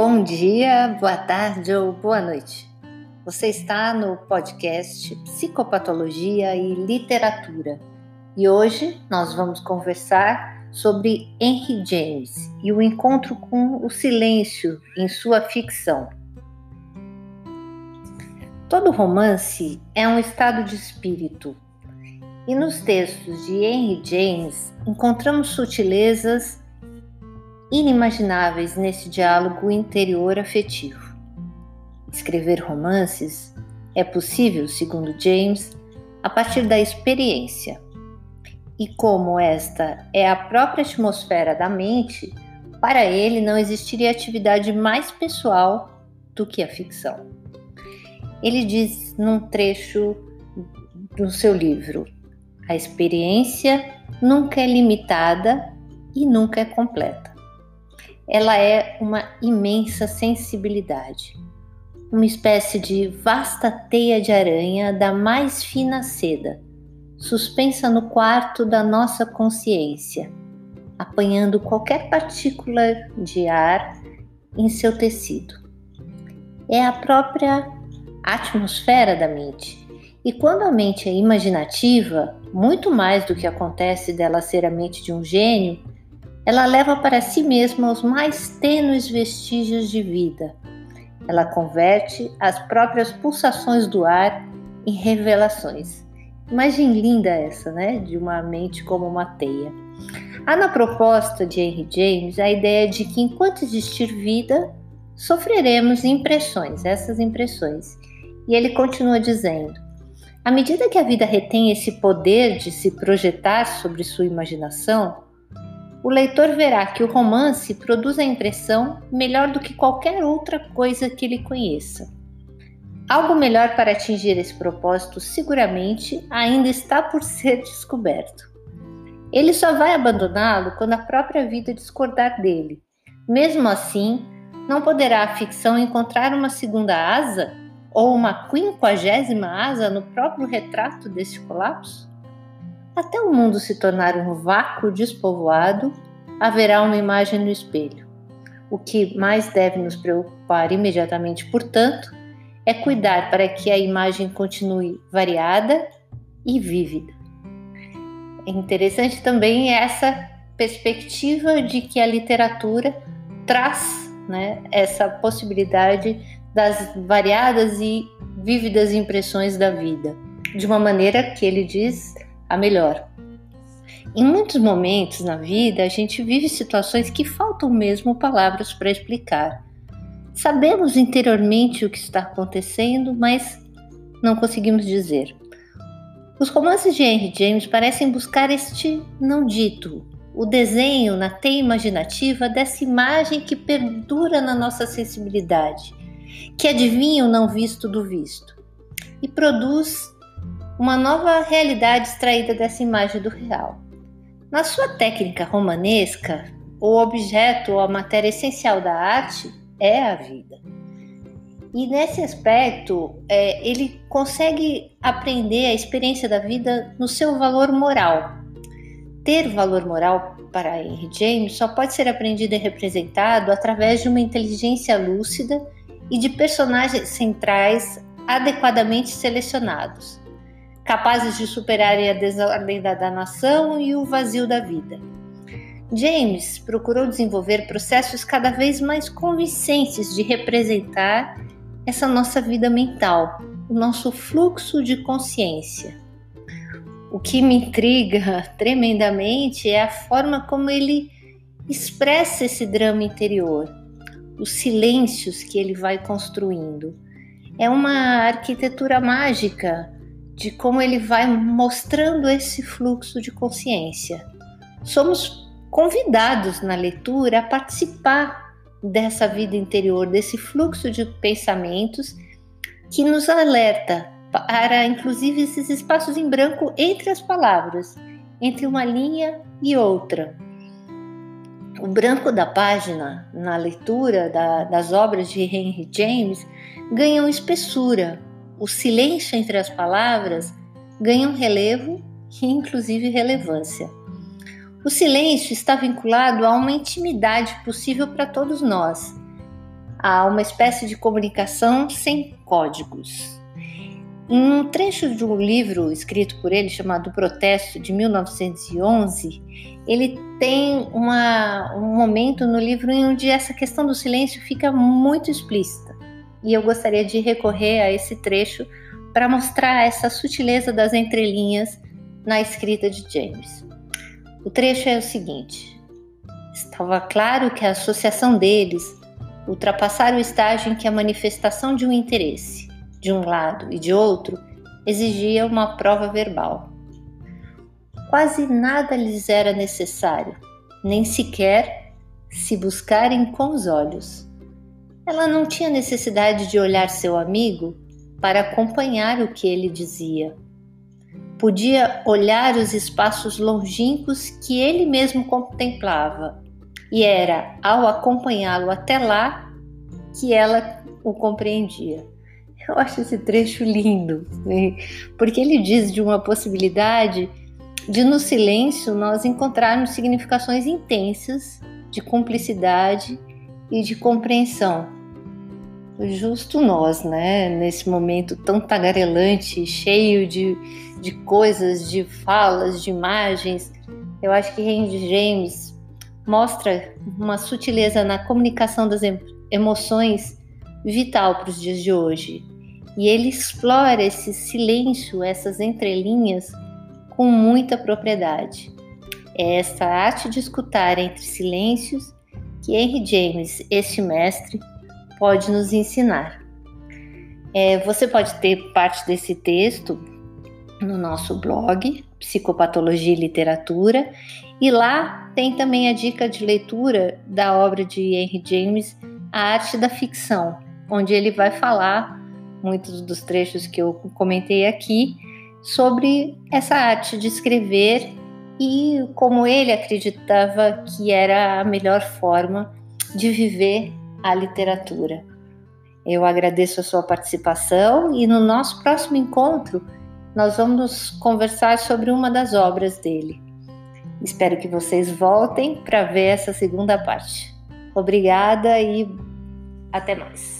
Bom dia, boa tarde ou boa noite. Você está no podcast Psicopatologia e Literatura e hoje nós vamos conversar sobre Henry James e o encontro com o silêncio em sua ficção. Todo romance é um estado de espírito e nos textos de Henry James encontramos sutilezas inimagináveis nesse diálogo interior afetivo. Escrever romances é possível, segundo James, a partir da experiência. E como esta é a própria atmosfera da mente, para ele não existiria atividade mais pessoal do que a ficção. Ele diz num trecho do seu livro: a experiência nunca é limitada e nunca é completa ela é uma imensa sensibilidade, uma espécie de vasta teia de aranha da mais fina seda, suspensa no quarto da nossa consciência, apanhando qualquer partícula de ar em seu tecido. É a própria atmosfera da mente. E quando a mente é imaginativa, muito mais do que acontece dela ser a mente de um gênio, ela leva para si mesma os mais tênues vestígios de vida. Ela converte as próprias pulsações do ar em revelações. Imagem linda essa, né? De uma mente como uma teia. Há na proposta de Henry James a ideia de que enquanto existir vida, sofreremos impressões, essas impressões. E ele continua dizendo: à medida que a vida retém esse poder de se projetar sobre sua imaginação, o leitor verá que o romance produz a impressão melhor do que qualquer outra coisa que ele conheça. Algo melhor para atingir esse propósito seguramente ainda está por ser descoberto. Ele só vai abandoná-lo quando a própria vida discordar dele. Mesmo assim, não poderá a ficção encontrar uma segunda asa ou uma quinquagésima asa no próprio retrato desse colapso? Até o mundo se tornar um vácuo despovoado, haverá uma imagem no espelho. O que mais deve nos preocupar imediatamente, portanto, é cuidar para que a imagem continue variada e vívida. É interessante também essa perspectiva de que a literatura traz né, essa possibilidade das variadas e vívidas impressões da vida, de uma maneira que ele diz a melhor. Em muitos momentos na vida, a gente vive situações que faltam mesmo palavras para explicar. Sabemos interiormente o que está acontecendo, mas não conseguimos dizer. Os romances de Henry James parecem buscar este não dito, o desenho na teia imaginativa dessa imagem que perdura na nossa sensibilidade, que adivinha o não visto do visto e produz uma nova realidade extraída dessa imagem do real. Na sua técnica romanesca, o objeto ou a matéria essencial da arte é a vida. E nesse aspecto, é, ele consegue aprender a experiência da vida no seu valor moral. Ter valor moral para Henry James só pode ser aprendido e representado através de uma inteligência lúcida e de personagens centrais adequadamente selecionados capazes de superarem a desordem da nação e o vazio da vida. James procurou desenvolver processos cada vez mais convincentes de representar essa nossa vida mental, o nosso fluxo de consciência. O que me intriga tremendamente é a forma como ele expressa esse drama interior, os silêncios que ele vai construindo. É uma arquitetura mágica de como ele vai mostrando esse fluxo de consciência. Somos convidados na leitura a participar dessa vida interior, desse fluxo de pensamentos que nos alerta para, inclusive, esses espaços em branco entre as palavras, entre uma linha e outra. O branco da página, na leitura da, das obras de Henry James, ganham espessura, o silêncio entre as palavras ganha um relevo e, inclusive, relevância. O silêncio está vinculado a uma intimidade possível para todos nós. a uma espécie de comunicação sem códigos. Em um trecho de um livro escrito por ele chamado Protesto de 1911, ele tem uma, um momento no livro em onde essa questão do silêncio fica muito explícita. E eu gostaria de recorrer a esse trecho para mostrar essa sutileza das entrelinhas na escrita de James. O trecho é o seguinte: Estava claro que a associação deles ultrapassara o estágio em que a manifestação de um interesse de um lado e de outro, exigia uma prova verbal. Quase nada lhes era necessário, nem sequer se buscarem com os olhos. Ela não tinha necessidade de olhar seu amigo para acompanhar o que ele dizia. Podia olhar os espaços longínquos que ele mesmo contemplava, e era ao acompanhá-lo até lá que ela o compreendia. Eu acho esse trecho lindo, né? porque ele diz de uma possibilidade de no silêncio nós encontrarmos significações intensas de cumplicidade e de compreensão. Justo nós, né, nesse momento tão tagarelante, cheio de, de coisas, de falas, de imagens, eu acho que Henry James mostra uma sutileza na comunicação das emoções vital para os dias de hoje. E ele explora esse silêncio, essas entrelinhas, com muita propriedade. É essa arte de escutar entre silêncios que Henry James, este mestre, pode nos ensinar. É, você pode ter parte desse texto no nosso blog, Psicopatologia e Literatura, e lá tem também a dica de leitura da obra de Henry James, A Arte da Ficção, onde ele vai falar muitos dos trechos que eu comentei aqui, sobre essa arte de escrever e como ele acreditava que era a melhor forma de viver a literatura. Eu agradeço a sua participação e no nosso próximo encontro nós vamos conversar sobre uma das obras dele. Espero que vocês voltem para ver essa segunda parte. Obrigada e até mais.